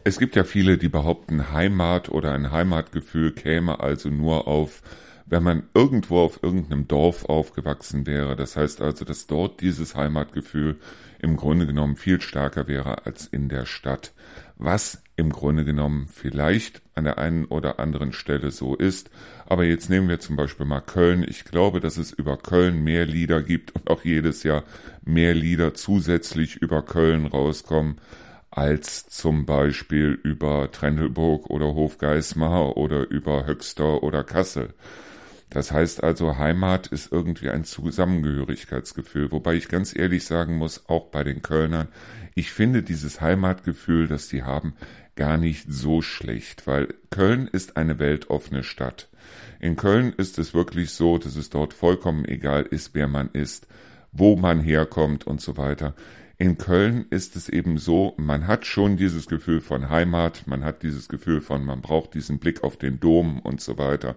Es gibt ja viele, die behaupten, Heimat oder ein Heimatgefühl käme also nur auf, wenn man irgendwo auf irgendeinem Dorf aufgewachsen wäre. Das heißt also, dass dort dieses Heimatgefühl im Grunde genommen viel stärker wäre als in der Stadt. Was im Grunde genommen vielleicht an der einen oder anderen Stelle so ist. Aber jetzt nehmen wir zum Beispiel mal Köln. Ich glaube, dass es über Köln mehr Lieder gibt und auch jedes Jahr mehr Lieder zusätzlich über Köln rauskommen als zum Beispiel über Trendelburg oder Hofgeismar oder über Höxter oder Kassel. Das heißt also, Heimat ist irgendwie ein Zusammengehörigkeitsgefühl, wobei ich ganz ehrlich sagen muss, auch bei den Kölnern, ich finde dieses Heimatgefühl, das die haben, gar nicht so schlecht, weil Köln ist eine weltoffene Stadt. In Köln ist es wirklich so, dass es dort vollkommen egal ist, wer man ist, wo man herkommt und so weiter. In Köln ist es eben so, man hat schon dieses Gefühl von Heimat, man hat dieses Gefühl von, man braucht diesen Blick auf den Dom und so weiter.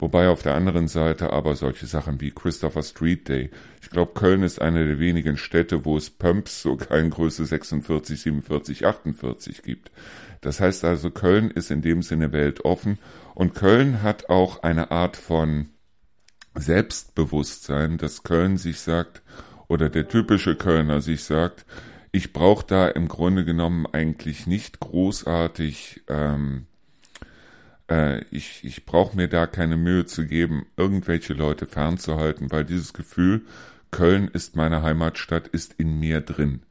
Wobei auf der anderen Seite aber solche Sachen wie Christopher Street Day. Ich glaube, Köln ist eine der wenigen Städte, wo es Pumps sogar in Größe 46, 47, 48 gibt. Das heißt also, Köln ist in dem Sinne weltoffen und Köln hat auch eine Art von Selbstbewusstsein, dass Köln sich sagt, oder der typische Kölner sich sagt, ich brauche da im Grunde genommen eigentlich nicht großartig, ähm, äh, ich, ich brauche mir da keine Mühe zu geben, irgendwelche Leute fernzuhalten, weil dieses Gefühl, Köln ist meine Heimatstadt, ist in mir drin.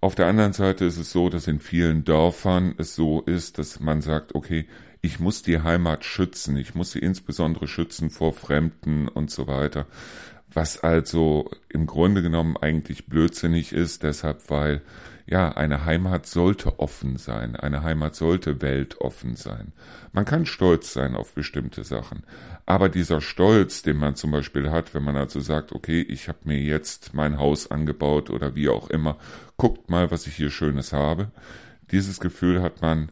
Auf der anderen Seite ist es so, dass in vielen Dörfern es so ist, dass man sagt, okay, ich muss die Heimat schützen, ich muss sie insbesondere schützen vor Fremden und so weiter was also im Grunde genommen eigentlich blödsinnig ist, deshalb weil ja, eine Heimat sollte offen sein, eine Heimat sollte weltoffen sein. Man kann stolz sein auf bestimmte Sachen, aber dieser Stolz, den man zum Beispiel hat, wenn man also sagt, okay, ich habe mir jetzt mein Haus angebaut oder wie auch immer, guckt mal, was ich hier Schönes habe, dieses Gefühl hat man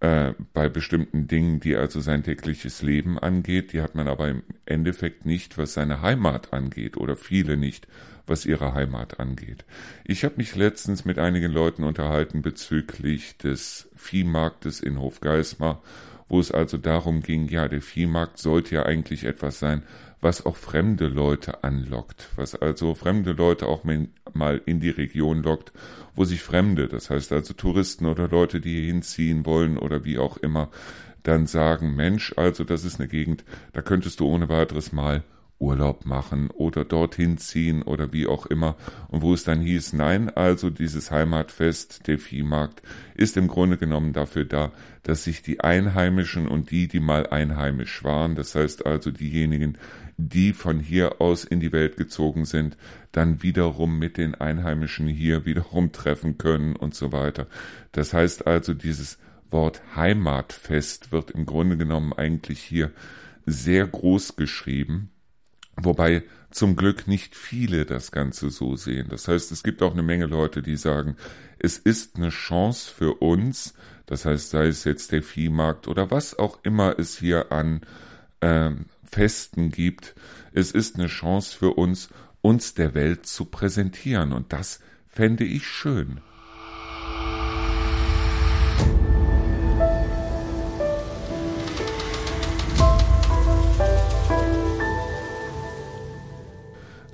äh, bei bestimmten Dingen, die also sein tägliches Leben angeht, die hat man aber im Endeffekt nicht, was seine Heimat angeht oder viele nicht, was ihre Heimat angeht. Ich habe mich letztens mit einigen Leuten unterhalten bezüglich des Viehmarktes in Hofgeismar, wo es also darum ging, ja, der Viehmarkt sollte ja eigentlich etwas sein, was auch fremde Leute anlockt, was also fremde Leute auch mal in die Region lockt, wo sich Fremde, das heißt also Touristen oder Leute, die hier hinziehen wollen oder wie auch immer, dann sagen, Mensch, also das ist eine Gegend, da könntest du ohne weiteres mal Urlaub machen oder dorthin ziehen oder wie auch immer. Und wo es dann hieß, nein, also dieses Heimatfest, der Viehmarkt, ist im Grunde genommen dafür da, dass sich die Einheimischen und die, die mal einheimisch waren, das heißt also diejenigen, die von hier aus in die Welt gezogen sind, dann wiederum mit den Einheimischen hier wiederum treffen können und so weiter. Das heißt also, dieses Wort Heimatfest wird im Grunde genommen eigentlich hier sehr groß geschrieben Wobei zum Glück nicht viele das Ganze so sehen. Das heißt, es gibt auch eine Menge Leute, die sagen, es ist eine Chance für uns, das heißt, sei es jetzt der Viehmarkt oder was auch immer es hier an ähm, Festen gibt, es ist eine Chance für uns, uns der Welt zu präsentieren. Und das fände ich schön.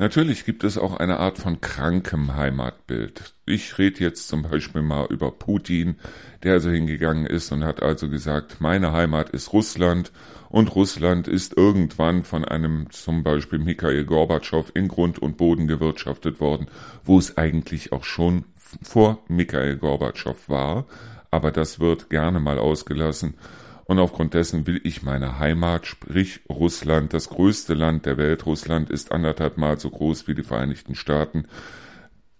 Natürlich gibt es auch eine Art von krankem Heimatbild. Ich rede jetzt zum Beispiel mal über Putin, der also hingegangen ist und hat also gesagt, meine Heimat ist Russland und Russland ist irgendwann von einem zum Beispiel Mikhail Gorbatschow in Grund und Boden gewirtschaftet worden, wo es eigentlich auch schon vor Mikhail Gorbatschow war, aber das wird gerne mal ausgelassen und aufgrund dessen will ich meine Heimat, sprich Russland, das größte Land der Welt, Russland ist anderthalb Mal so groß wie die Vereinigten Staaten,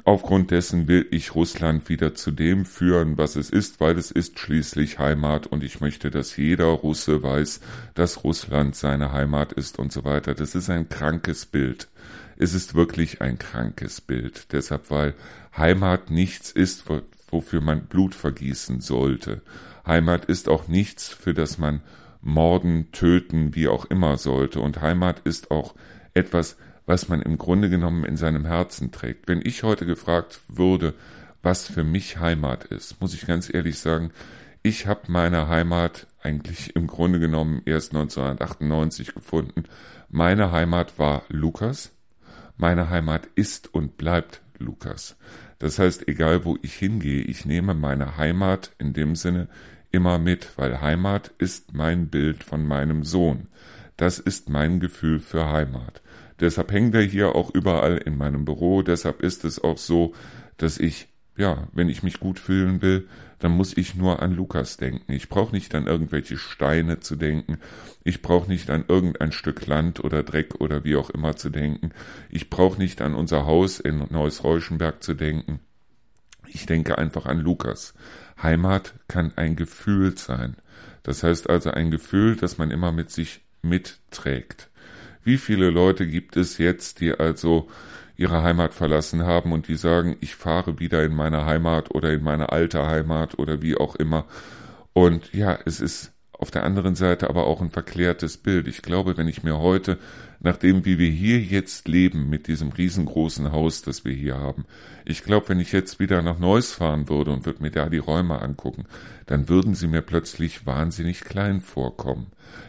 Aufgrund dessen will ich Russland wieder zu dem führen, was es ist, weil es ist schließlich Heimat und ich möchte, dass jeder Russe weiß, dass Russland seine Heimat ist und so weiter. Das ist ein krankes Bild. Es ist wirklich ein krankes Bild. Deshalb, weil Heimat nichts ist, wofür man Blut vergießen sollte. Heimat ist auch nichts, für das man morden, töten, wie auch immer sollte. Und Heimat ist auch etwas, was man im Grunde genommen in seinem Herzen trägt. Wenn ich heute gefragt würde, was für mich Heimat ist, muss ich ganz ehrlich sagen, ich habe meine Heimat eigentlich im Grunde genommen erst 1998 gefunden. Meine Heimat war Lukas. Meine Heimat ist und bleibt Lukas. Das heißt, egal wo ich hingehe, ich nehme meine Heimat in dem Sinne immer mit, weil Heimat ist mein Bild von meinem Sohn. Das ist mein Gefühl für Heimat. Deshalb hängt er hier auch überall in meinem Büro. Deshalb ist es auch so, dass ich, ja, wenn ich mich gut fühlen will, dann muss ich nur an Lukas denken. Ich brauche nicht an irgendwelche Steine zu denken. Ich brauche nicht an irgendein Stück Land oder Dreck oder wie auch immer zu denken. Ich brauche nicht an unser Haus in Neuss Reuschenberg zu denken. Ich denke einfach an Lukas. Heimat kann ein Gefühl sein. Das heißt also ein Gefühl, das man immer mit sich mitträgt. Wie viele Leute gibt es jetzt, die also ihre Heimat verlassen haben und die sagen, ich fahre wieder in meine Heimat oder in meine alte Heimat oder wie auch immer. Und ja, es ist auf der anderen Seite aber auch ein verklärtes Bild. Ich glaube, wenn ich mir heute nachdem wie wir hier jetzt leben mit diesem riesengroßen Haus, das wir hier haben. Ich glaube, wenn ich jetzt wieder nach Neuss fahren würde und würde mir da die Räume angucken, dann würden sie mir plötzlich wahnsinnig klein vorkommen.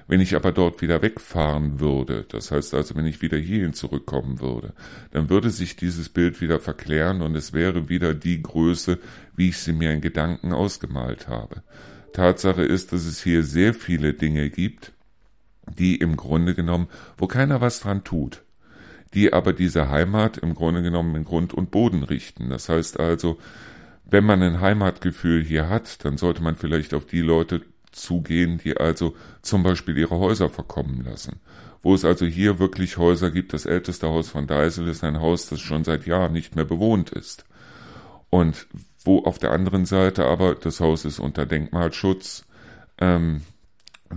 Wenn ich aber dort wieder wegfahren würde, das heißt also, wenn ich wieder hierhin zurückkommen würde, dann würde sich dieses Bild wieder verklären und es wäre wieder die Größe, wie ich sie mir in Gedanken ausgemalt habe. Tatsache ist, dass es hier sehr viele Dinge gibt, die im Grunde genommen, wo keiner was dran tut, die aber diese Heimat im Grunde genommen in Grund und Boden richten. Das heißt also, wenn man ein Heimatgefühl hier hat, dann sollte man vielleicht auf die Leute zugehen, die also zum Beispiel ihre Häuser verkommen lassen. Wo es also hier wirklich Häuser gibt, das älteste Haus von Deisel ist ein Haus, das schon seit Jahren nicht mehr bewohnt ist. Und wo auf der anderen Seite aber das Haus ist unter Denkmalschutz. Ähm,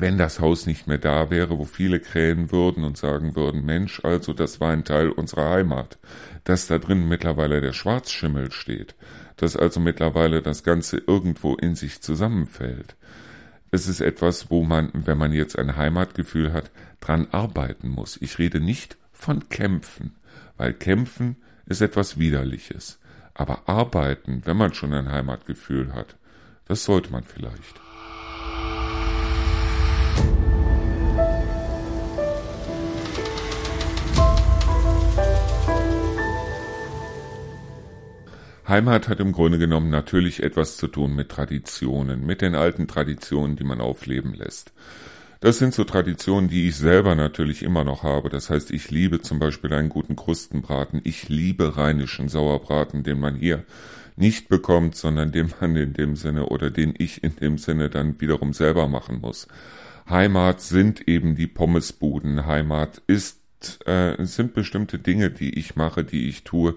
wenn das Haus nicht mehr da wäre, wo viele krähen würden und sagen würden, Mensch, also das war ein Teil unserer Heimat, dass da drin mittlerweile der Schwarzschimmel steht, dass also mittlerweile das Ganze irgendwo in sich zusammenfällt. Es ist etwas, wo man, wenn man jetzt ein Heimatgefühl hat, dran arbeiten muss. Ich rede nicht von Kämpfen, weil Kämpfen ist etwas Widerliches. Aber arbeiten, wenn man schon ein Heimatgefühl hat, das sollte man vielleicht. Heimat hat im Grunde genommen natürlich etwas zu tun mit Traditionen, mit den alten Traditionen, die man aufleben lässt. Das sind so Traditionen, die ich selber natürlich immer noch habe. Das heißt, ich liebe zum Beispiel einen guten Krustenbraten. Ich liebe rheinischen Sauerbraten, den man hier nicht bekommt, sondern den man in dem Sinne oder den ich in dem Sinne dann wiederum selber machen muss. Heimat sind eben die Pommesbuden. Heimat ist, äh, sind bestimmte Dinge, die ich mache, die ich tue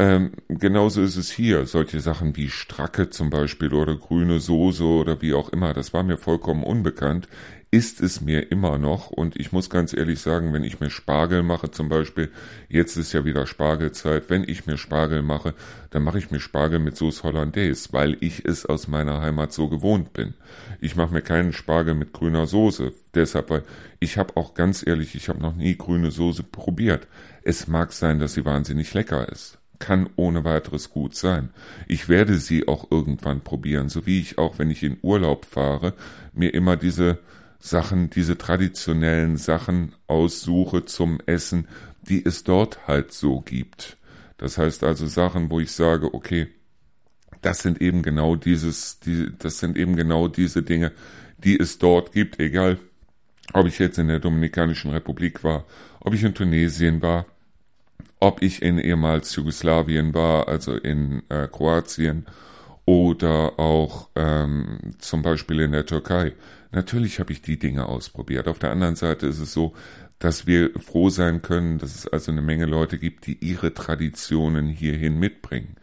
ähm, genauso ist es hier. Solche Sachen wie Stracke zum Beispiel oder grüne Soße oder wie auch immer, das war mir vollkommen unbekannt, ist es mir immer noch. Und ich muss ganz ehrlich sagen, wenn ich mir Spargel mache zum Beispiel, jetzt ist ja wieder Spargelzeit, wenn ich mir Spargel mache, dann mache ich mir Spargel mit Sauce Hollandaise, weil ich es aus meiner Heimat so gewohnt bin. Ich mache mir keinen Spargel mit grüner Soße. Deshalb, weil ich habe auch ganz ehrlich, ich habe noch nie grüne Soße probiert. Es mag sein, dass sie wahnsinnig lecker ist kann ohne weiteres gut sein. Ich werde sie auch irgendwann probieren, so wie ich auch, wenn ich in Urlaub fahre, mir immer diese Sachen, diese traditionellen Sachen aussuche zum Essen, die es dort halt so gibt. Das heißt also Sachen, wo ich sage, okay, das sind eben genau dieses, die, das sind eben genau diese Dinge, die es dort gibt, egal ob ich jetzt in der Dominikanischen Republik war, ob ich in Tunesien war, ob ich in ehemals Jugoslawien war, also in äh, Kroatien oder auch ähm, zum Beispiel in der Türkei. Natürlich habe ich die Dinge ausprobiert. Auf der anderen Seite ist es so, dass wir froh sein können, dass es also eine Menge Leute gibt, die ihre Traditionen hierhin mitbringen.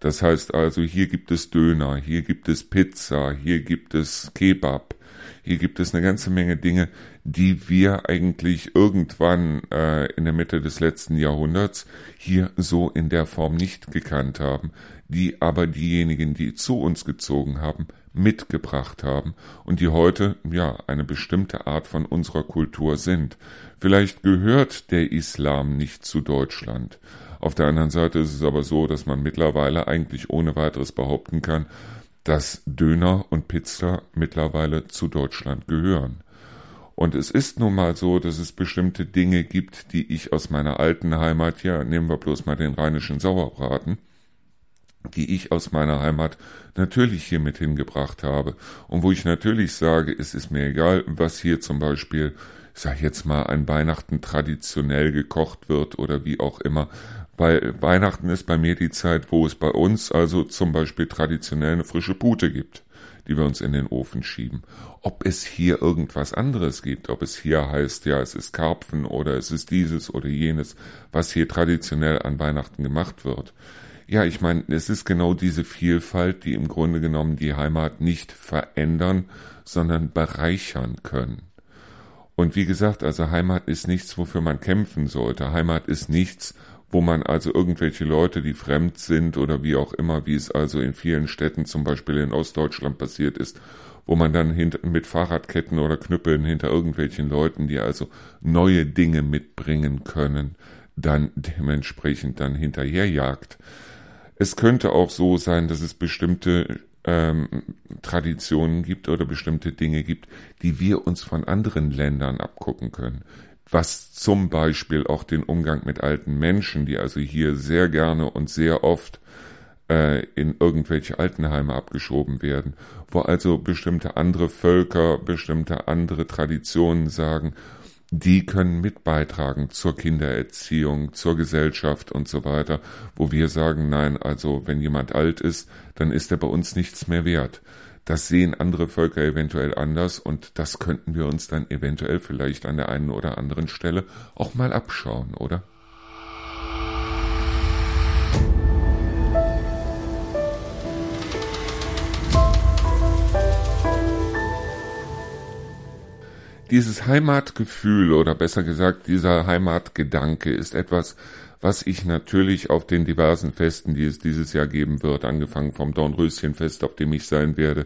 Das heißt also, hier gibt es Döner, hier gibt es Pizza, hier gibt es Kebab, hier gibt es eine ganze Menge Dinge, die wir eigentlich irgendwann äh, in der Mitte des letzten Jahrhunderts hier so in der Form nicht gekannt haben, die aber diejenigen, die zu uns gezogen haben, mitgebracht haben und die heute ja eine bestimmte Art von unserer Kultur sind. Vielleicht gehört der Islam nicht zu Deutschland. Auf der anderen Seite ist es aber so, dass man mittlerweile eigentlich ohne weiteres behaupten kann, dass Döner und Pizza mittlerweile zu Deutschland gehören. Und es ist nun mal so, dass es bestimmte Dinge gibt, die ich aus meiner alten Heimat, ja, nehmen wir bloß mal den rheinischen Sauerbraten, die ich aus meiner Heimat natürlich hier mit hingebracht habe. Und wo ich natürlich sage, es ist mir egal, was hier zum Beispiel, ich sag jetzt mal, an Weihnachten traditionell gekocht wird oder wie auch immer, bei Weihnachten ist bei mir die Zeit, wo es bei uns also zum Beispiel traditionell eine frische Pute gibt, die wir uns in den Ofen schieben. Ob es hier irgendwas anderes gibt, ob es hier heißt, ja, es ist Karpfen oder es ist dieses oder jenes, was hier traditionell an Weihnachten gemacht wird. Ja, ich meine, es ist genau diese Vielfalt, die im Grunde genommen die Heimat nicht verändern, sondern bereichern können. Und wie gesagt, also Heimat ist nichts, wofür man kämpfen sollte. Heimat ist nichts, wo man also irgendwelche Leute, die fremd sind oder wie auch immer, wie es also in vielen Städten, zum Beispiel in Ostdeutschland passiert ist, wo man dann mit Fahrradketten oder Knüppeln hinter irgendwelchen Leuten, die also neue Dinge mitbringen können, dann dementsprechend dann hinterherjagt. Es könnte auch so sein, dass es bestimmte ähm, Traditionen gibt oder bestimmte Dinge gibt, die wir uns von anderen Ländern abgucken können. Was zum Beispiel auch den Umgang mit alten Menschen, die also hier sehr gerne und sehr oft äh, in irgendwelche Altenheime abgeschoben werden, wo also bestimmte andere Völker, bestimmte andere Traditionen sagen, die können mit beitragen zur Kindererziehung, zur Gesellschaft und so weiter, wo wir sagen, nein, also wenn jemand alt ist, dann ist er bei uns nichts mehr wert. Das sehen andere Völker eventuell anders und das könnten wir uns dann eventuell vielleicht an der einen oder anderen Stelle auch mal abschauen, oder? Dieses Heimatgefühl oder besser gesagt dieser Heimatgedanke ist etwas, was ich natürlich auf den diversen Festen, die es dieses Jahr geben wird, angefangen vom Dornröschenfest, auf dem ich sein werde,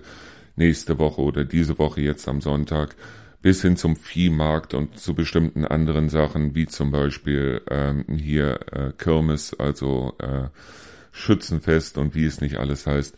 nächste Woche oder diese Woche jetzt am Sonntag, bis hin zum Viehmarkt und zu bestimmten anderen Sachen, wie zum Beispiel ähm, hier äh, Kirmes, also äh, Schützenfest und wie es nicht alles heißt,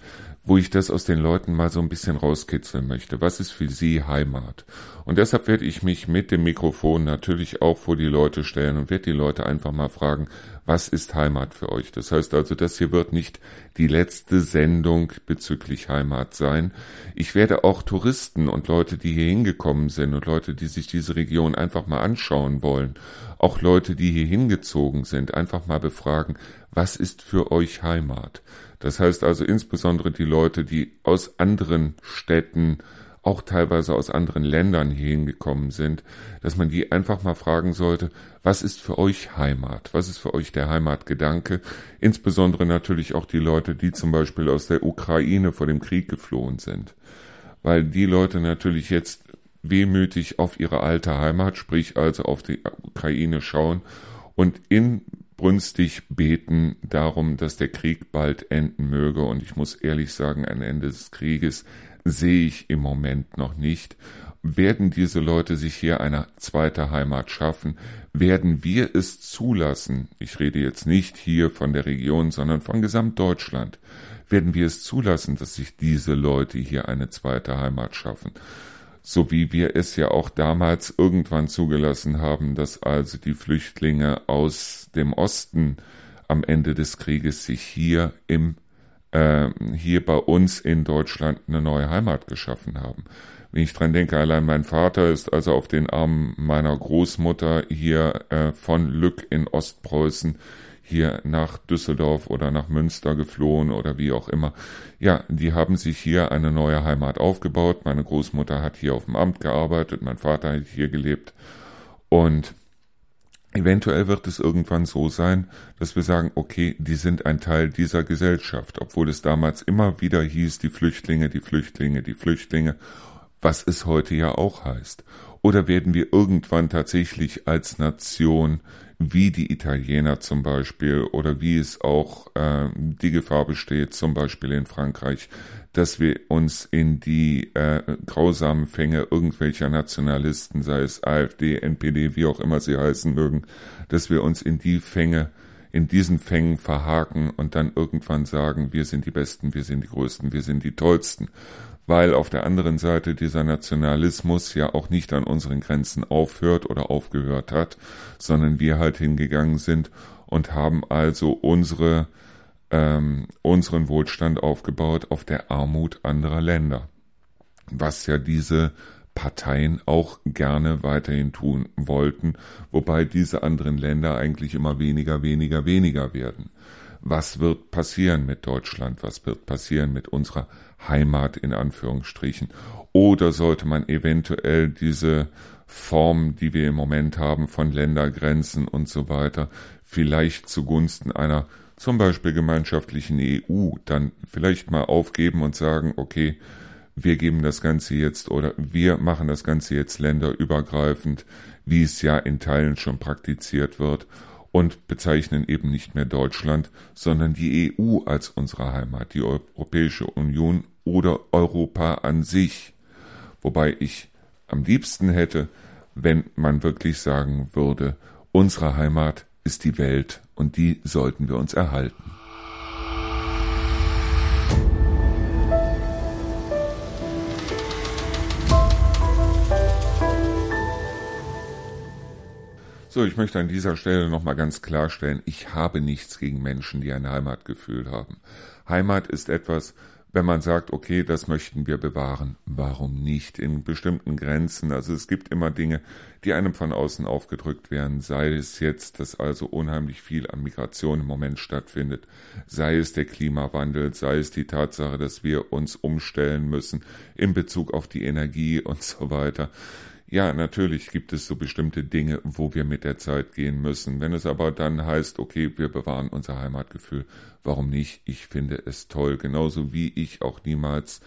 wo ich das aus den Leuten mal so ein bisschen rauskitzeln möchte. Was ist für sie Heimat? Und deshalb werde ich mich mit dem Mikrofon natürlich auch vor die Leute stellen und werde die Leute einfach mal fragen, was ist Heimat für euch? Das heißt also, das hier wird nicht die letzte Sendung bezüglich Heimat sein. Ich werde auch Touristen und Leute, die hier hingekommen sind und Leute, die sich diese Region einfach mal anschauen wollen, auch Leute, die hier hingezogen sind, einfach mal befragen, was ist für euch Heimat? Das heißt also insbesondere die Leute, die aus anderen Städten, auch teilweise aus anderen Ländern hier hingekommen sind, dass man die einfach mal fragen sollte, was ist für euch Heimat? Was ist für euch der Heimatgedanke? Insbesondere natürlich auch die Leute, die zum Beispiel aus der Ukraine vor dem Krieg geflohen sind. Weil die Leute natürlich jetzt wehmütig auf ihre alte Heimat, sprich also auf die Ukraine schauen und in brünstig beten darum, dass der Krieg bald enden möge. Und ich muss ehrlich sagen, ein Ende des Krieges sehe ich im Moment noch nicht. Werden diese Leute sich hier eine zweite Heimat schaffen? Werden wir es zulassen? Ich rede jetzt nicht hier von der Region, sondern von Gesamtdeutschland. Werden wir es zulassen, dass sich diese Leute hier eine zweite Heimat schaffen? So wie wir es ja auch damals irgendwann zugelassen haben, dass also die Flüchtlinge aus dem Osten am Ende des Krieges sich hier im äh, hier bei uns in Deutschland eine neue Heimat geschaffen haben. Wenn ich dran denke, allein mein Vater ist also auf den Armen meiner Großmutter hier äh, von Lück in Ostpreußen hier nach Düsseldorf oder nach Münster geflohen oder wie auch immer. Ja, die haben sich hier eine neue Heimat aufgebaut. Meine Großmutter hat hier auf dem Amt gearbeitet, mein Vater hat hier gelebt. Und eventuell wird es irgendwann so sein, dass wir sagen, okay, die sind ein Teil dieser Gesellschaft, obwohl es damals immer wieder hieß, die Flüchtlinge, die Flüchtlinge, die Flüchtlinge, was es heute ja auch heißt. Oder werden wir irgendwann tatsächlich als Nation wie die Italiener zum Beispiel oder wie es auch äh, die Gefahr besteht, zum Beispiel in Frankreich, dass wir uns in die äh, grausamen Fänge irgendwelcher Nationalisten, sei es AfD, NPD, wie auch immer sie heißen mögen, dass wir uns in die Fänge in diesen Fängen verhaken und dann irgendwann sagen, wir sind die Besten, wir sind die Größten, wir sind die Tollsten weil auf der anderen Seite dieser Nationalismus ja auch nicht an unseren Grenzen aufhört oder aufgehört hat, sondern wir halt hingegangen sind und haben also unsere, ähm, unseren Wohlstand aufgebaut auf der Armut anderer Länder. Was ja diese Parteien auch gerne weiterhin tun wollten, wobei diese anderen Länder eigentlich immer weniger, weniger, weniger werden was wird passieren mit Deutschland, was wird passieren mit unserer Heimat in Anführungsstrichen. Oder sollte man eventuell diese Form, die wir im Moment haben von Ländergrenzen und so weiter, vielleicht zugunsten einer zum Beispiel gemeinschaftlichen EU dann vielleicht mal aufgeben und sagen, okay, wir geben das Ganze jetzt oder wir machen das Ganze jetzt länderübergreifend, wie es ja in Teilen schon praktiziert wird und bezeichnen eben nicht mehr Deutschland, sondern die EU als unsere Heimat, die Europäische Union oder Europa an sich. Wobei ich am liebsten hätte, wenn man wirklich sagen würde, unsere Heimat ist die Welt und die sollten wir uns erhalten. So, ich möchte an dieser Stelle nochmal ganz klarstellen, ich habe nichts gegen Menschen, die ein Heimatgefühl haben. Heimat ist etwas, wenn man sagt, okay, das möchten wir bewahren, warum nicht in bestimmten Grenzen? Also es gibt immer Dinge, die einem von außen aufgedrückt werden, sei es jetzt, dass also unheimlich viel an Migration im Moment stattfindet, sei es der Klimawandel, sei es die Tatsache, dass wir uns umstellen müssen in Bezug auf die Energie und so weiter. Ja, natürlich gibt es so bestimmte Dinge, wo wir mit der Zeit gehen müssen. Wenn es aber dann heißt, okay, wir bewahren unser Heimatgefühl, warum nicht? Ich finde es toll, genauso wie ich auch niemals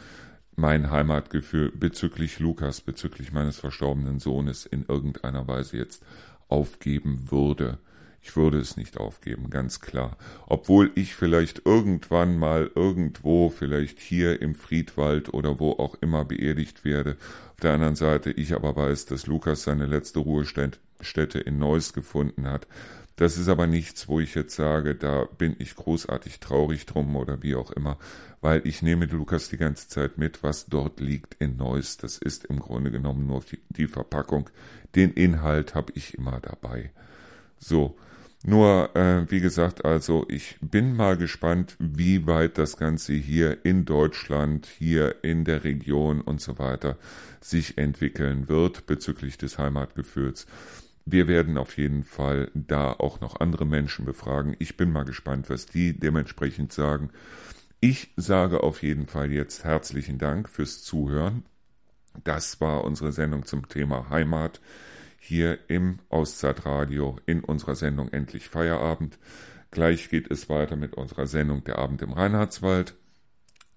mein Heimatgefühl bezüglich Lukas, bezüglich meines verstorbenen Sohnes in irgendeiner Weise jetzt aufgeben würde. Ich würde es nicht aufgeben, ganz klar. Obwohl ich vielleicht irgendwann mal irgendwo, vielleicht hier im Friedwald oder wo auch immer beerdigt werde. Auf der anderen Seite, ich aber weiß, dass Lukas seine letzte Ruhestätte in Neuss gefunden hat. Das ist aber nichts, wo ich jetzt sage, da bin ich großartig traurig drum oder wie auch immer, weil ich nehme Lukas die ganze Zeit mit, was dort liegt in Neuss. Das ist im Grunde genommen nur die, Verpackung. Den Inhalt habe ich immer dabei. So, nur, äh, wie gesagt, also ich bin mal gespannt, wie weit das Ganze hier in Deutschland, hier in der Region und so weiter sich entwickeln wird bezüglich des Heimatgefühls. Wir werden auf jeden Fall da auch noch andere Menschen befragen. Ich bin mal gespannt, was die dementsprechend sagen. Ich sage auf jeden Fall jetzt herzlichen Dank fürs Zuhören. Das war unsere Sendung zum Thema Heimat hier im Auszeitradio in unserer Sendung Endlich Feierabend. Gleich geht es weiter mit unserer Sendung Der Abend im Reinhardswald.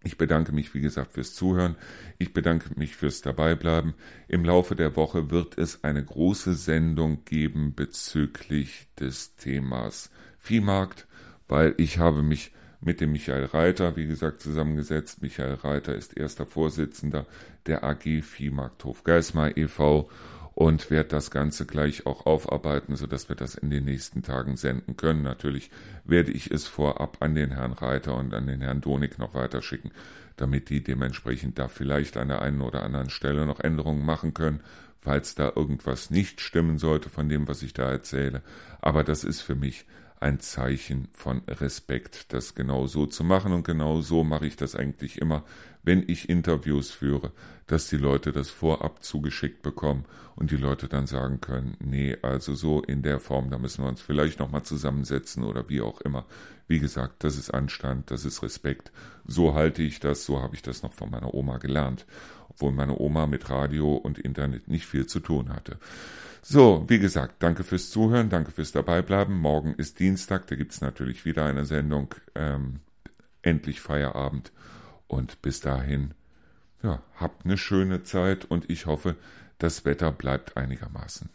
Ich bedanke mich, wie gesagt, fürs Zuhören. Ich bedanke mich fürs Dabeibleiben. Im Laufe der Woche wird es eine große Sendung geben bezüglich des Themas Viehmarkt, weil ich habe mich mit dem Michael Reiter, wie gesagt, zusammengesetzt. Michael Reiter ist erster Vorsitzender der AG Viehmarkthof Geismar e.V und werde das Ganze gleich auch aufarbeiten, sodass wir das in den nächsten Tagen senden können. Natürlich werde ich es vorab an den Herrn Reiter und an den Herrn Donig noch weiterschicken, damit die dementsprechend da vielleicht an der einen oder anderen Stelle noch Änderungen machen können, falls da irgendwas nicht stimmen sollte von dem, was ich da erzähle. Aber das ist für mich ein Zeichen von Respekt, das genau so zu machen. Und genau so mache ich das eigentlich immer, wenn ich Interviews führe, dass die Leute das vorab zugeschickt bekommen und die Leute dann sagen können, nee, also so in der Form, da müssen wir uns vielleicht nochmal zusammensetzen oder wie auch immer. Wie gesagt, das ist Anstand, das ist Respekt. So halte ich das, so habe ich das noch von meiner Oma gelernt, obwohl meine Oma mit Radio und Internet nicht viel zu tun hatte. So, wie gesagt, danke fürs Zuhören, danke fürs Dabeibleiben. Morgen ist Dienstag, da gibt's natürlich wieder eine Sendung. Ähm, endlich Feierabend. Und bis dahin, ja, habt eine schöne Zeit und ich hoffe, das Wetter bleibt einigermaßen.